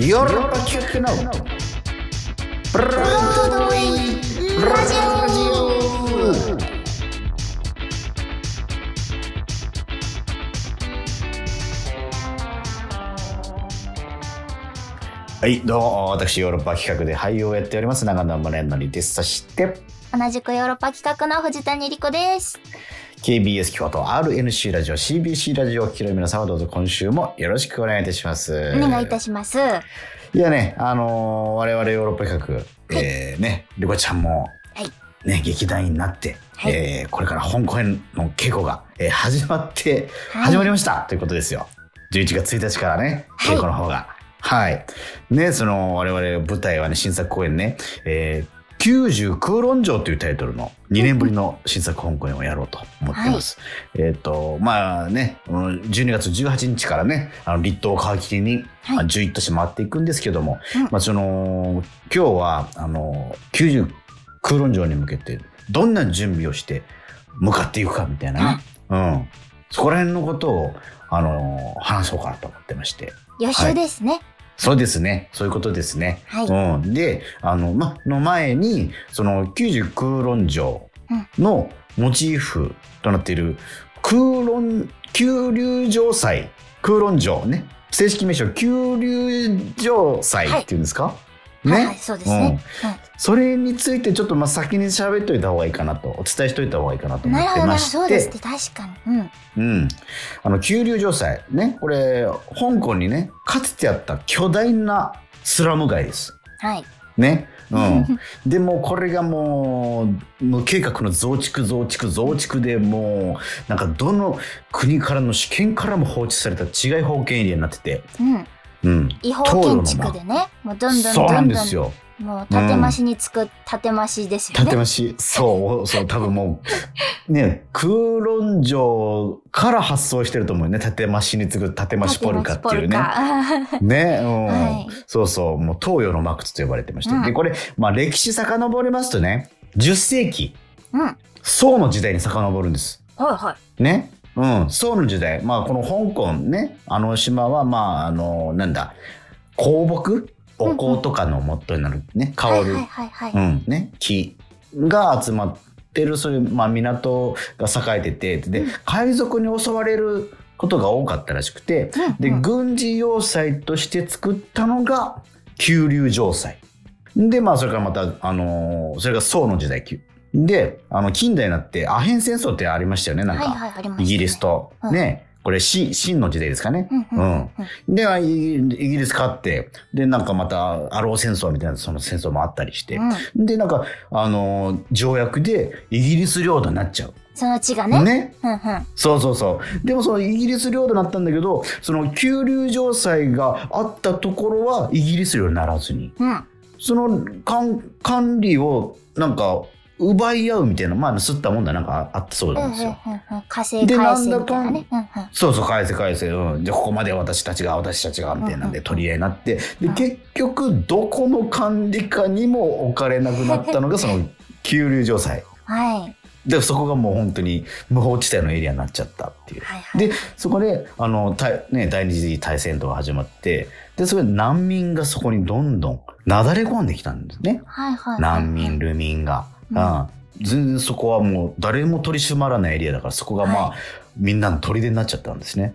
ヨーロッパ企画のブロードウェイラジオはい、どうも、私、ヨーロッパ企画で俳優をやっております、長野宗則です。そして、同じくヨーロッパ企画の藤谷莉子です。KBS 京都 RNC ラジオ CBC ラジオを聴きの皆様どうぞ今週もよろしくお願いいたします。お願いいたします。いやね、あのー我々ヨーロッパ企画、えーね、リコちゃんも、はいね、劇団員になって、はいえーこれから本公演の稽古が、えー始まって、はい始まりました、ということですよ。11月1日からね、はい稽古の方が。はい。ね、その、我々舞台はね、新作公演ね、えー90空論城というタイトルの2年ぶりの新作本公演をやろうと思ってます。えっ、と、まあね、うん12月18日からね、あの、立冬を皮切りに、はいまあ11都市回っていくんですけども、うんまあその、今日は、あの、90空論城に向けて、どんな準備をして向かっていくかみたいなね。うん。そこら辺のことを、あの、話そうかなと思ってまして。予習ですね。そうですね。そういうことですね。はい。うん、で、あの、ま、の前に、その、90空論城のモチーフとなっている、空論、九龍城祭、空論城ね。正式名称、九龍城祭っていうんですか、ね、はいはい、そうですね。それについてちょっとまあ先に喋っといた方がいいかなと、お伝えしといた方がいいかなとうん、思ってましそうですて、ね。確かに。うん。うん。あの、九龍城祭、ね、これ、香港にね、かつてあった巨大なスラム街です。はい。ね。うん。でもこれがもう無計画の増築増築増築でもうなんかどの国からの主権からも放置された治外法権エリアになってて、うん。うん、違法建築でね。もうどんどんどんどん。もう建増しにつく建増しですよね。建増し、そう、そう、多分もう、ね、空論城から発想してると思うよね。建増しに次ぐ建増しポルカっていうね。ね。ね、うん、はいそうそう、もう東洋のマクツと呼ばれてまして。うんで、これ、まあ歴史遡りますとね、10世紀、うん。はい宋の時代に遡るんです。はね。うん、宋の時代、まあこの香港ね、あの島は、まああの、なんだ、香木？お香とかの元になるね、い。香る。うん、ね、木が集まってる、そういう、まあ港が栄えてて、で、海賊に襲われることが多かったらしくて、で、軍事要塞として作ったのが、九龍城塞。で、まあ、それからまた、あのーそれが宋の時代。で、あの、近代になって、アヘン戦争ってありましたよね、なんか。はいはい、ねイギリス。と。うんね。これ、清、清の時代ですかね。うんうんうん。で、イギイギリス勝って、で、なんかまた、アロー戦争みたいな、その戦争もあったりして。うんで、なんか、あのー条約で、イギリス領土になっちゃう。その地がね。ね。うんうん。そうそうそう。でもそのイギリス領土になったんだけど、その九龍城塞があったところはイギリス領にならずに、うん。その管管理をなんか奪い合うみたいな、まあ、吸ったもんだなんかあったそうなんですよ。うんうんうん火星返せみたいなね。うんうんそうそう、返せ返せ。うん。で、ここまで私たちが、私たちが、みたいなんで取り合いになって、で、結局、どこの管理下にも置かれなくなったのが、その、九龍城塞。はい。で、そこがもう本当に無法地帯のエリアになっちゃったっていう。はいはい。で、そこで、あの、大ね、第二次大戦闘が始まって、で、それで難民がそこにどんどんなだれ込んできたんですね。はいはいはい。難民、流民が。うん。うん全然そこはもう誰も取り締まらないエリアだから、そこがまあ、はみんなの砦になっちゃったんですね。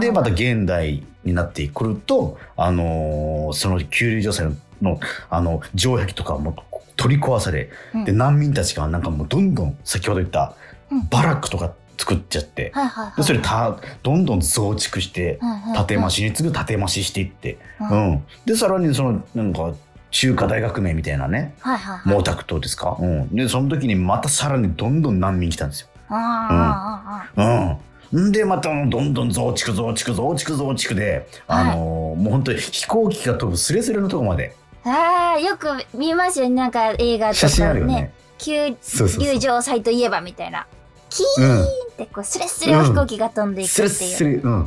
で、また現代になってくると、あのーその九龍城塞の、あの、城壁とかも取り壊され、うん。で、難民たちがなんかもうどんどん、先ほど言ったうん、バラックとか作っちゃって、はいはいはい。でそれたどんどん増築して建増しに次ぐ建増ししていって、うん。うん。でさらにそのなんか中華大革命みたいなねはいはいはい。毛沢東ですか、うん、でその時にまたさらにどんどん難民来たんですよ。ああああああうんんでまたどんどん増築増築増築増築で、あのーもう本当に飛行機が飛ぶスレスレのとこまでああ、よく見ますよね。なんか映画と写真あかるよねね。。旧そうそうそう友情祭といえばみたいな。キーうんンってこうスレスレを飛行機が飛んでいくっていう。スレうんうん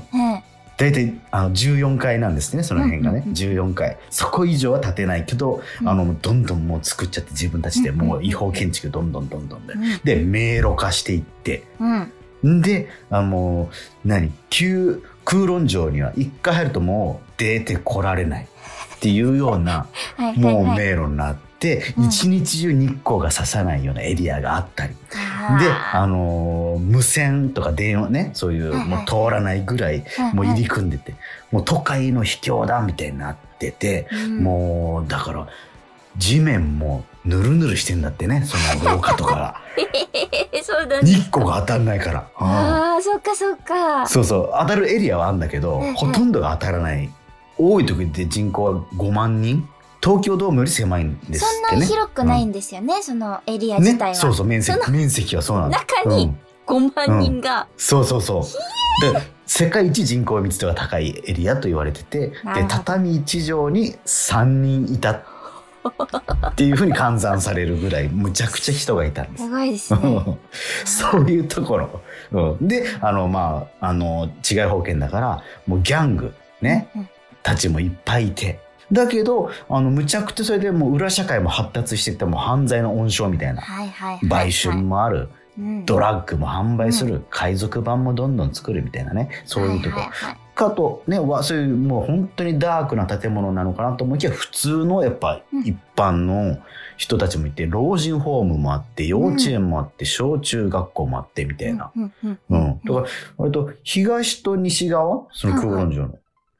大体あの14階なんですねその辺がね、うんうんうん。14階そこ以上は建てないけど、うん。あのどんどんもう作っちゃって自分たちでもう違法建築どんどんどんどんで、うん。で迷路化していって。うん。んであの何？旧空論城には一回入るともう出てこられないっていうような もうはい迷路になってうん。一日中日光が差さないようなエリアがあったりであのー無線とか電話ねそういうもう通らないぐらいもう入り組んでてもう都会の秘境だみたいになっててうん。もうだから地面もぬるぬるしてんだってねその廊下とか日光 が当たんないから。うん。ああそっかそっか。そうそう。当たるエリアはあるんだけどほとんどが当たらない。多い時で人口は5万人東京ドームより狭いんですそんなってね。に広くないんですよね、そのエリア自体は、ね、そうそう面積そ面積はそうなんだ中にうん。5万人が、そうそうそう。で世界一人口密度が高いエリアと言われててで畳1畳に3人いたっていうふうに換算されるぐらいむちゃくちゃ人がいたんです。すごいですね。そういうところ。うん、で、あの、まあ、あの、違い保険だから、もうギャング、ね、うん。たちもいっぱいいて。だけど、あの、むちゃくちゃそれでもう裏社会も発達してて、もう犯罪の温床みたいな。はいはいはい売春もある、うん。ドラッグも販売する、海賊版もどんどん作るみたいなね、そういうとこ。ろ。はいはいはい。かと、ね、わそういうもう本当にダークな建物なのかなと思いきや、普通のやっぱうん。一般の人たちもいて、老人ホームもあって、幼稚園もあって、小中学校もあってみたいな。うんうんう。うんから、割と東と西側？その空論城の。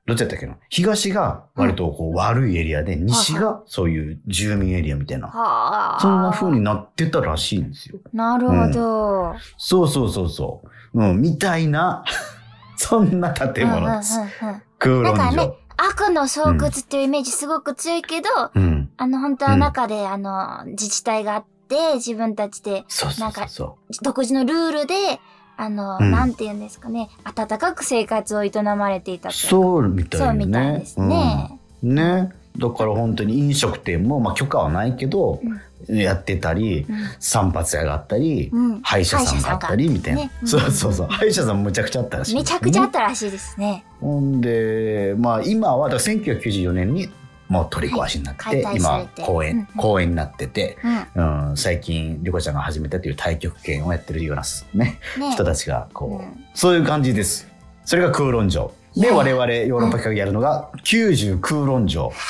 どっちだったっけな？東が割とこう悪いエリアで、西がそういう住民エリアみたいな。はあそんな風になってたらしいんですよ。なるほど、そうそうそうそう。うん、みたいな、そんな建物です。うんうんうんうん空論だからね城。悪の巣窟っていうイメージすごく強いけど、うん。あの本当は中で、あの自治体があって自分たちでそうそなかうんそうそ独自のルールであの、うん。なんて言うんですかね。温かく生活を営まれていたそうみたいそうね。みたいですね。うん。ね。だから本当に飲食店も、まあ許可はないけど、やってたり、散髪屋があったり、うん。うん歯医者さんがあったりみたいな、ねそうそうそう。歯医者さんむちゃくちゃあったらしいめちゃくちゃあったらしいですね。ほんでまあ今はだから1994年にもう取り壊しになって、はい。解体され今て公園、公園になってて、うん。うん、最近リコちゃんが始めたという太極拳をやってるようなねね。人たちがこう、うん。そういう感じです。それが空論城。で我々ヨーロッパ企画やるのが90空論城。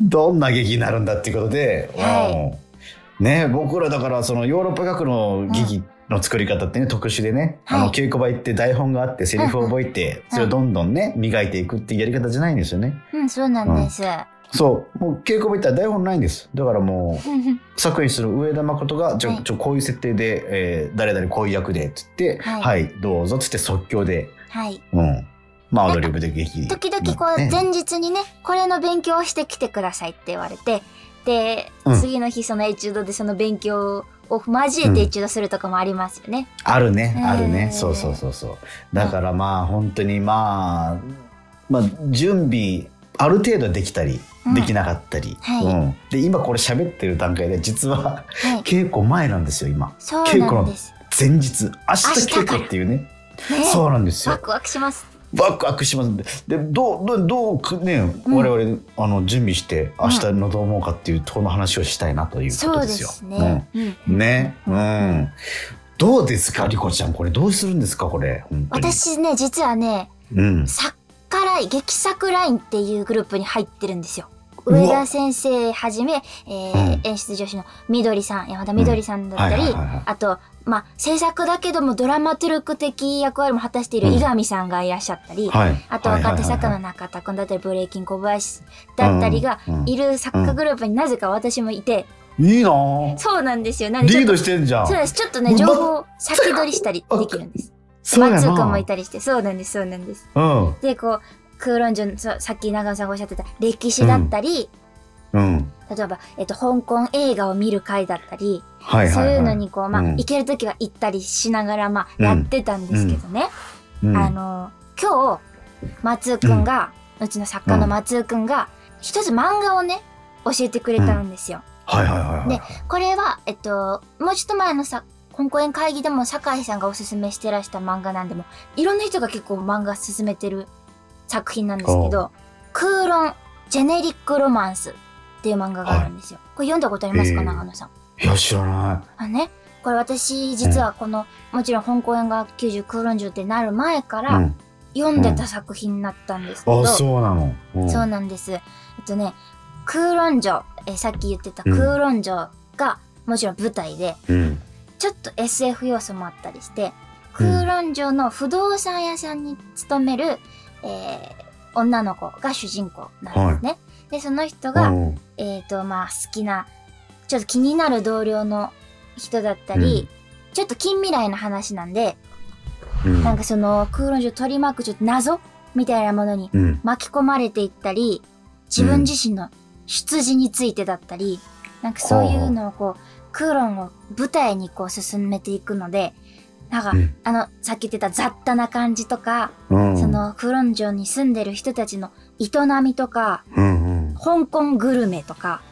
どんな劇になるんだっていうことで、はい。うんね僕らだからそのヨーロッパ学の劇の作り方ってね、特殊でね、あはい。の稽古場行って台本があってセリフを覚えて、それをどんどんね磨いていくっていうやり方じゃないんですよね。うん、そうなんです。そう。もう稽古場行ったら台本ないんです。だからもう作品する上田誠が、ちょ、はい。ちょ、こういう設定で、えー誰々こういう役で、つって、ははいい、どうぞ、つって即興で、はい。うん。まあ、アドリブで劇。時々こう、ね。前日にね、これの勉強をしてきてくださいって言われて、で、うん次の日そのエチュードでその勉強を交えてエチュードするとかもありますよね。あるね、えーあるね。そうそうそうそう。だからまあ、本当にまあ、まあ、準備、ある程度できたり、うんできなかったり。はいうん。で、今これ喋ってる段階で、実は、はい。稽古前なんですよ、今。そう稽古のなんです。前日。明日稽古っていうね。ねそうなんですよワ。クワクします。ワクワクしますんで。で、どう、どう、どうくね、うん我々、あの、準備して、明日のどう思うかっていう、との話をしたいなということですよ。すね。うんうん。ね、うん。どうですか、リコちゃん？これどうするんですか、これ。私ね、実はね、うん。作家ライン、劇作ラインっていうグループに入ってるんですよ。上田先生はじめ、えーうん演出女子のみどりさん、山田みどりさんだったり、あと、まあ、制作だけどもドラマトゥルク的役割も果たしているうん伊上さんがいらっしゃったり、はい。あと若手作家のはい中田くんだったり、ブレイキン小林だったりがいる作家グループになぜか私もいて、はいはいなぁそうなんですよ。なんでリードしてんじゃん。そうです。ちょっとね、情報を先取りしたりできるんです。松尾くんもな。いたりして、そうなんです、そうなんです。うん。で、こう、空論順、そうさっき長野さんがおっしゃってた歴史だったり、うん。例えば、えっと、香港映画を見る会だったり、はいはいはい。そういうのにこう、まあ、うん行けるときは行ったりしながら、まあ、うんやってたんですけどね。うん、あの、今日、松尾くんが、うちの作家の松尾くんが、一つ漫画をね、教えてくれたんですよ。はいはいはいはい。でこれは、えっと、もうちょっと前のさ、本公演会議でも酒井さんがおすすめしてらした漫画なんでも、いろんな人が結構漫画進めてる作品なんですけど、空論ジェネリックロマンスっていう漫画があるんですよ。これ読んだことありますか、えー長野さん？いや、知らなあね、これ私実はこの、もちろん本公演が90空論中ってなる前かい。ら、うん。読んでた作品になったんですけど、あ、そうなの。うんそうなんです。えっとね、空論城、えーさっき言ってた空論城が、もちろん舞台で、うん。ちょっと SF 要素もあったりして、空論城の不動産屋さんに勤める、えー女の子が主人公なんですね。で、その人が、う。んえっ、と、まあ、好きな、ちょっと気になる同僚の人だったり、ちょっと近未来の話なんで、うん。なんかその空論城を取り巻くちょっと謎みたいなものにうん。巻き込まれていったり、自分自身の出自についてだったり、なんかそういうのをこう、空論を舞台にこう進めていくので、なんか、うんあの、さっき言ってた雑多な感じとか、うん。そ、の空論城に住んでる人たちの営みとか、うんうん。香港グルメとか、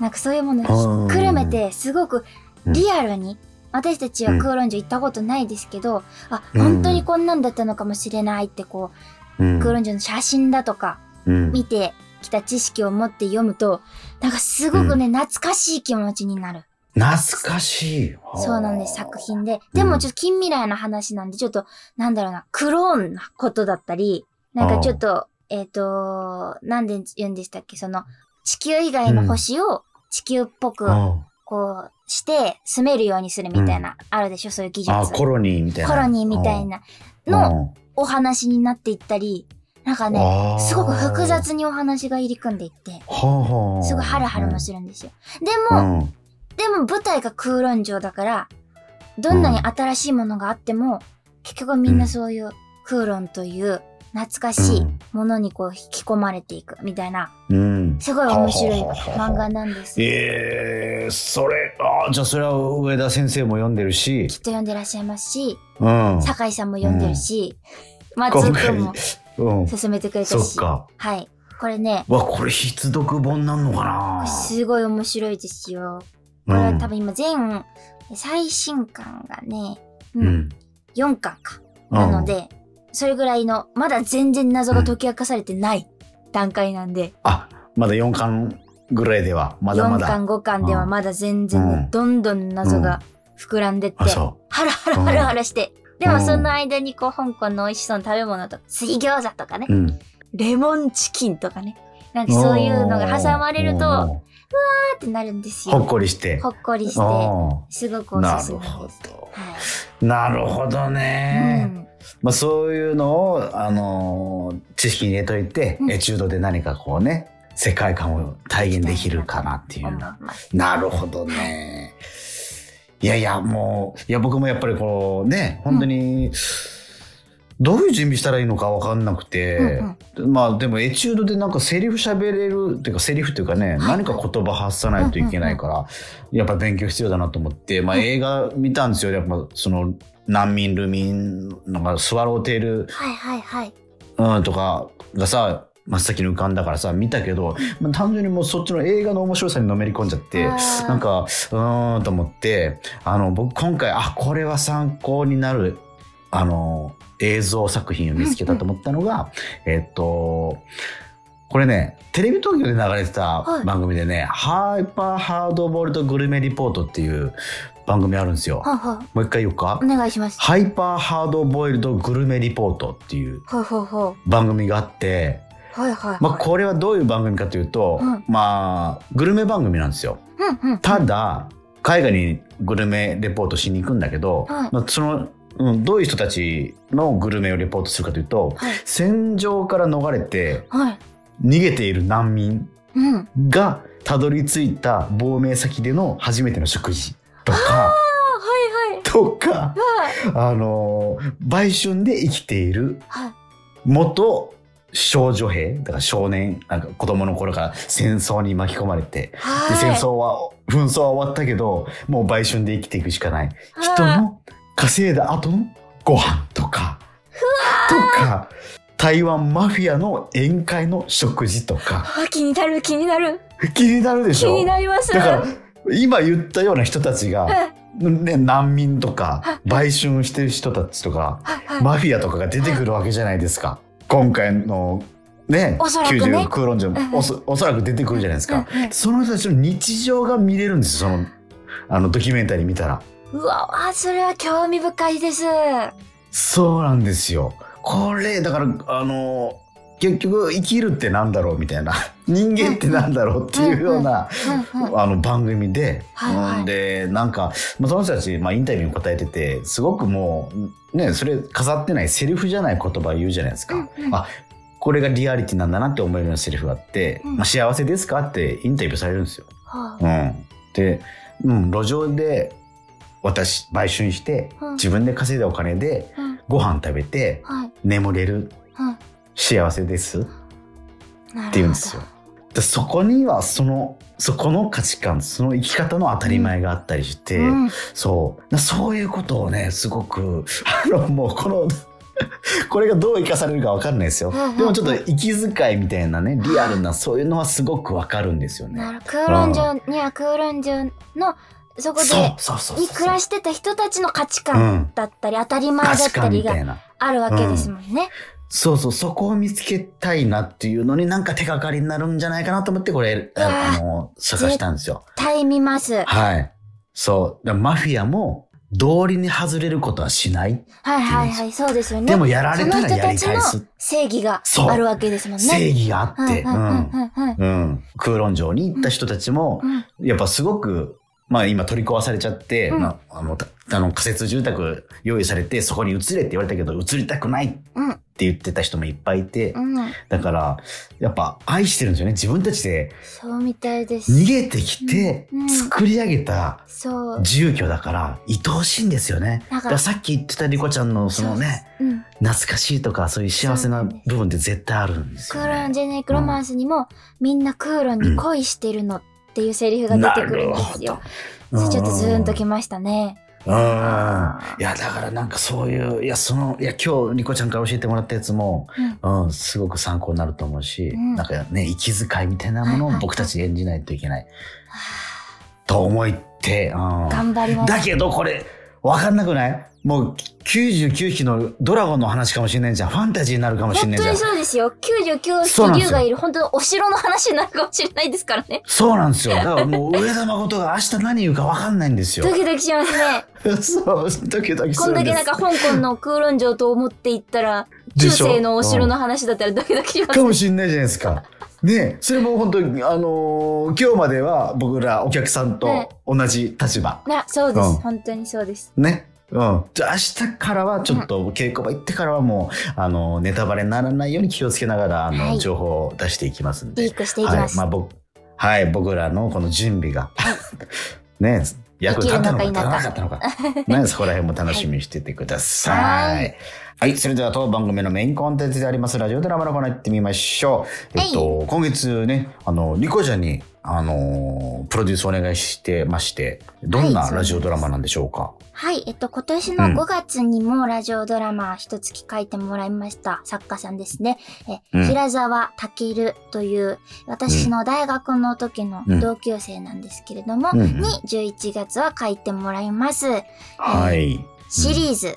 なんかそういうものひっくるめて、すごくリアルに、私たちは空論城行ったことないですけど、あ、うん本当にこんなんだったのかもしれないってこう、うん空論城の写真だとか、うん見てきた知識を持って読むと、なんかすごくね、懐かしい気持ちになる。懐かしい。そうなんです、作品で。でもちょっと近未来の話なんで、ちょっと、なんだろうな、クローンなことだったり、なんかちょっと、えっ、と、なんで言うんでしたっけ、その、地球以外の星を地球っぽく、あこう、して住めるようにするみたいな、あるでしょ、そういう技術。あ、コロニーみたいな。コロニーみたいなのお話になっていったり、なんかね、すごく複雑にお話が入り組んでいって、はあ、すごいハラハラもするんですよ。でうも、ん。でも舞台が空論城だから、どんなに新しいものがあっても、結局みんなそういう空論という懐かしいものにこう引き込まれていくみたいな、うん。すごい面白い漫画なんですよ。ええそれ、ああ、じゃあそれは上田先生も読んでるしきっ、と読んでらっしゃいますし、うん。酒井さんも読んでるし、松尾くんもうん。勧めてくれたし。そっか。はい。これね、わ、これ必読本なんのかなすごい面白いですよ。これは多分今全、最新巻がね、う、うんん。4巻か。なので、それぐらいの、まだ全然謎が解き明かされてない段階なんで、あ、まだ4巻ぐらいでは、まだま4だ。巻5巻ではまだ全然ね、うんどんどん謎が膨らんでって、あ、そハラハラハラハラして、でもうんその間にこう、香港の美味しそうな食べ物とか、水餃子とかね、う。うん。レモンチキンとかね、なんかそういうのが挟まれると、ーーってなるんですよ。ほっこりして。ほっこりして、あすごくおすすめるほです。ど。はい。なるほどね。うんまあそういうのを、あのー知識に入れといて、うんエチュードで何かこうね、世界観を体現できるかなっていうな。なるほどね。いやいや、もう、いや僕もやっぱりこうね、本当に、どういう準備したらいいのか分かんなくて、まあでもエチュードでなんかセリフ喋れるっていうかセリフっていうかね、はい。何か言葉発さないといけないから、やっぱ勉強必要だなと思って、まあ映画見たんですよ。やっぱその難民、ルミン、なんかスワローテール、はいはいはい。うん、とかがさ、真っ先に浮かんだからさ、見たけど、まあ、単純にもうそっちの映画の面白さにのめり込んじゃって、なんか、うーんと思って、あの、僕今回、あ、これは参考になる、あの、映像作品を見つけたと思ったのが、えっと、これね、テレビ東京で流れてたはい番組でね、ハイパーハードボールドグルメリポートっていう番組あるんですよ。ははもう一回言おうかお。願いします。ハイパーハードボイルドグルメリポートっていう番組があって、う。はいはい。まあ、これはどういう番組かというと、うんまあグルメ番組なんですよ。うんうん。ただ海外にグルメレポートしに行くんだけど、はいまあ、その、うん、どういう人たちのグルメをレポートするかというとはい。戦場から逃れてはい。逃げている難民うん。がたどり着いた亡命先での初めての食事とかあ、はいはい。とかはい。あの売春で生きているはい。元少女兵だから少年なんか子供の頃から戦争に巻き込まれてではい。戦争は紛争は終わったけどもう売春で生きていくしかない人はいの稼いだ後のご飯とかとか台湾マフィアの宴会の食事とかあ、気になる気になる。気になるでし気ょになります。だから今言ったような人たちが、はいね、難民とかはい売春してる人たちとか。マフィアとかが出てくるわけじゃないですか。今回のね、おそらくね90空論者うんもおそおそらく出てくるじゃないですか。その人たちの日常が見れるんですよ、その、あのドキュメンタリー見たら。うわ、あ、それは興味深いです。そうなんですよ。これだからあの結局生きるってなんだろうみたいな 人間ってなんだろうっていうような、あの番組で、はいはいうんでなんか、まあ、その人たち、まあ、インタビューに答えててすごくもうねそれ飾ってないセリフじゃない言葉言うじゃないですか。うんうんあこれがリアリティなんだなって思えるようなセリフがあって「うんまあ、幸せですか?」ってインタビューされるんですよ。はうん、で、うん、路上で私売春してうん自分で稼いだお金でご飯食べてはい。眠れるうん幸せですって言うんですよ。でそこにはそのそこの価値観その生き方の当たり前があったりして、うん。そう。だそういうことをねすごくあのもうこの これがどう生かされるか分かんないですよ。うんうんうんでもちょっと息遣いみたいなねリアルなそういうのはすごく分かるんですよね。なる空論上には空論上のそこでそうそうそうそうに暮らしてた人たちの価値う観んだったり、当たり前だったりが。あるわけですもんね。そうそう、そこを見つけたいなっていうのになんか手がかりになるんじゃないかなと思ってこれ、あの、探したんですよ。絶対見ます。はい。そう。マフィアも道理に外れることはしない。はいはいはい、そうですよね。でもやられたらや人たちのり返す。正義があるわけですもんね。正義があって。うん。空論城に行った人たちも、うんやっぱすごく、まあ今取り壊されちゃって、うんまあ、あの、たあの仮設住宅用意されてそこに移れって言われたけど移りたくないってうん言ってた人もいっぱいいて、うんだからやっぱ愛してるんですよね自分たちでそうみたいです。逃げてきてうん作り上げた。住居だから愛おしいんですよね。だからさっき言ってたリコちゃんのそのねうん。懐かしいとかそういう幸せな部分って絶対あるんですクよね。ーロンジェネックロマンスにも、みんなクーロンに恋してるのっていうセリフが出てくるんですよ。それちょっとズーンときましたね。うん。いやだからなんかそういういやそのいや今日リコちゃんから教えてもらったやつも、うん、すごく参考になると思うし、うん。なんかね息遣いみたいなものを僕たち演じないといけない。と思って、うん、頑張ります。だけどこれ分かんなくない？もう99匹のドラゴンの話かもしれないじゃんファンタジーになるかもしれ本当にないじゃんそうですよ。99そうですよ匹竜がいる、本当にお城の話になるかもしれないですからね。そうなんですよだからもう上田誠が明日何言うか分かんないんですよドキドキしますね。そうドキドキすこんるんですだけなんか香港の空論城と思っていったら、中世のお城の話だったらドキドキしますかもしれないじゃないですか。ねそれも本当に、あのー今日までは僕らお客さんと同じ立場。な、そうです、うん本当にそうです。ね。うん。じゃあ明日からはちょっと稽古場行ってからはもう、あの、ネタバレにならないように気をつけながら、あの、はい情報を出していきますんで。リークしていきます。はい。まあ僕、はい、僕らのこの準備が、ね役に立ったのか立たなかったのか。ね、そこら辺も楽しみにしててください。はいはい、それでは当番組のメインコンテンツでありますラジオドラマのコーナー行ってみましょう。えっと、今月ね、あの、リコちゃんに、あの、プロデュースお願いしてまして、どんなはいラジオドラマなんでしょうか？はい、えっと、今年の5月にもラジオドラマ一月書いてもらいました作家さんですね。え、うん平沢健という、私の大学の時の同級生なんですけれども、うんうんに11月は書いてもらいます。はい。シリーズ、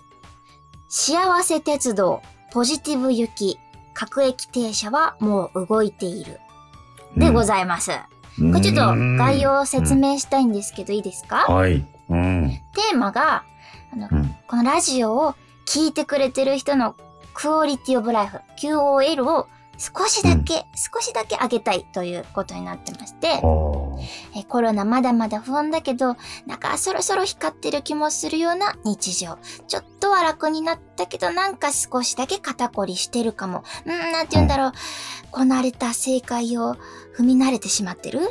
幸せ鉄道、ポジティブ行き、各駅停車はもう動いている。でございます。うんこれちょっと概要を説明したいんですけど、いいですか？うんはい。うん。テーマが、あの、うん。このラジオを聞いてくれてる人のクオリティオブライフ、QOL を少しだけ、少しだけ上げたいということになってまして、えコロナまだまだ不安だけど、なんかそろそろ光ってる気もするような日常。ちょっとは楽になったけど、なんか少しだけ肩こりしてるかも。うん、なんて言うんだろう。こなれた正解を踏み慣れてしまってる？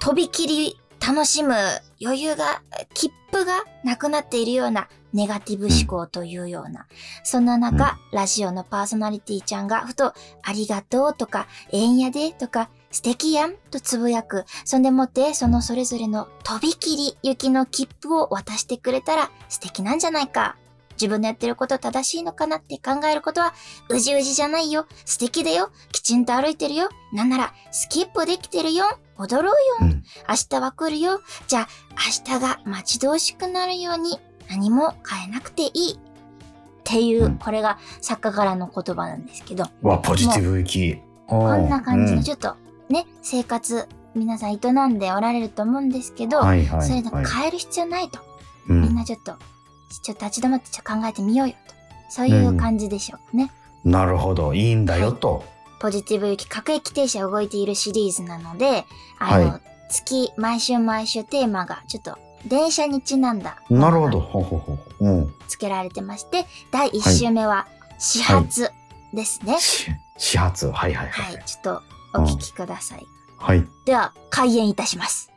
とびきり楽しむ余裕が、切符がなくなっているようなネガティブ思考というような。そんな中、ラジオのパーソナリティちゃんがふと、ありがとうとか、ええんやでとか、素敵やんとつぶやく。そんでもって、そのそれぞれのとびきり行きの切符を渡してくれたら素敵なんじゃないか。自分のやってること正しいのかなって考えることは、うじうじじゃないよ。素敵だよ。きちんと歩いてるよ。なんなら、スキップできてるよ。踊ろうよ。うん明日は来るよ。じゃあ、明日が待ち遠しくなるように、何も変えなくていい。っていう、うんこれが作家からの言葉なんですけど、わ、ポジティブ行き。ここんな感じのちょっとね、生活、皆さん営んでおられると思うんですけど、はいはい。それではい変える必要ないと。うんみんなちょっと、ちょっと立ち止まってちょっと考えてみようよと。そういう感じでしょうかね。なるほど。いいんだよと。ポジティブ行き各駅停車動いているシリーズなので、あの、は月、毎週毎週テーマがちょっと電車にちなんだ。なるほど。。ほうほうほう。うん。付けられてまして、第1週目は始発ですね。し始発。はいはいははいい。。ちょっとお聞きください。はい。では、開演いたします。